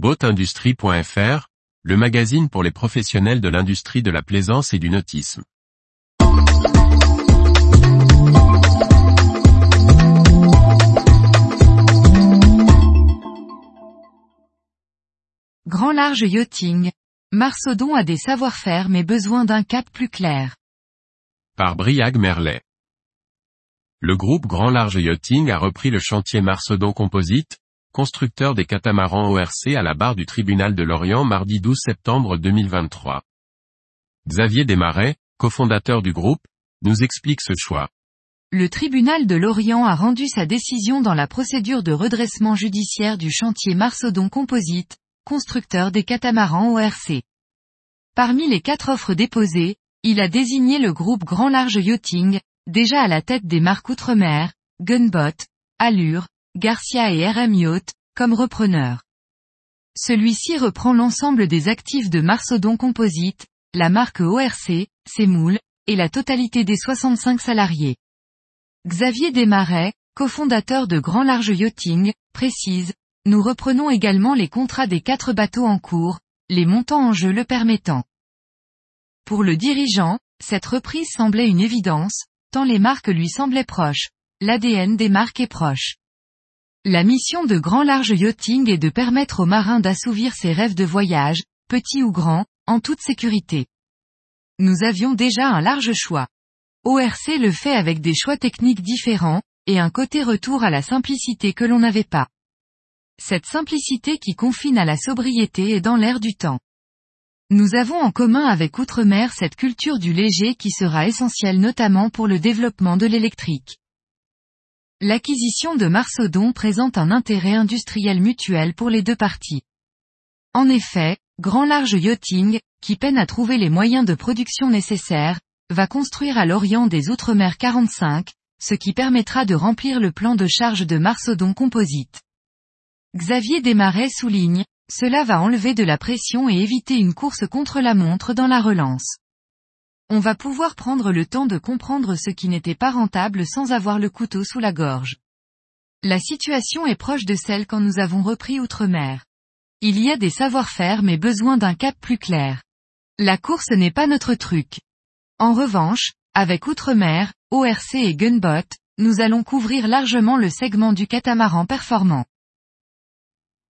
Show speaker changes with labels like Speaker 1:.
Speaker 1: Boatindustrie.fr, le magazine pour les professionnels de l'industrie de la plaisance et du nautisme.
Speaker 2: Grand large yachting. Marsodon a des savoir-faire mais besoin d'un cap plus clair.
Speaker 1: Par Briag Merlet. Le groupe Grand Large Yachting a repris le chantier Marsodon Composite, constructeur des catamarans ORC à la barre du tribunal de Lorient mardi 12 septembre 2023. Xavier Desmarais, cofondateur du groupe, nous explique ce choix.
Speaker 2: Le tribunal de Lorient a rendu sa décision dans la procédure de redressement judiciaire du chantier Marsodon Composite, constructeur des catamarans ORC. Parmi les quatre offres déposées, il a désigné le groupe Grand Large Yachting, déjà à la tête des marques Outre-mer, Gunbot, Allure, Garcia et RM Yacht, comme repreneurs. Celui-ci reprend l'ensemble des actifs de Marsodon Composite, la marque ORC, ses moules, et la totalité des 65 salariés. Xavier Desmarais, cofondateur de Grand Large Yachting, précise, nous reprenons également les contrats des quatre bateaux en cours, les montants en jeu le permettant. Pour le dirigeant, cette reprise semblait une évidence, tant les marques lui semblaient proches. L'ADN des marques est proche. La mission de Grand Large Yachting est de permettre aux marins d'assouvir ses rêves de voyage, petits ou grands, en toute sécurité. Nous avions déjà un large choix. ORC le fait avec des choix techniques différents, et un côté retour à la simplicité que l'on n'avait pas. Cette simplicité qui confine à la sobriété est dans l'air du temps. Nous avons en commun avec Outre-mer cette culture du léger qui sera essentielle notamment pour le développement de l'électrique. L'acquisition de Marsodon présente un intérêt industriel mutuel pour les deux parties. En effet, Grand Large Yachting, qui peine à trouver les moyens de production nécessaires, va construire à l'Orient des Outre-mer 45, ce qui permettra de remplir le plan de charge de Marsodon Composite. Xavier Desmarais souligne, cela va enlever de la pression et éviter une course contre la montre dans la relance. On va pouvoir prendre le temps de comprendre ce qui n'était pas rentable sans avoir le couteau sous la gorge. La situation est proche de celle quand nous avons repris Outre-mer. Il y a des savoir-faire mais besoin d'un cap plus clair. La course n'est pas notre truc. En revanche, avec Outre-mer, ORC et Gunbot, nous allons couvrir largement le segment du catamaran performant.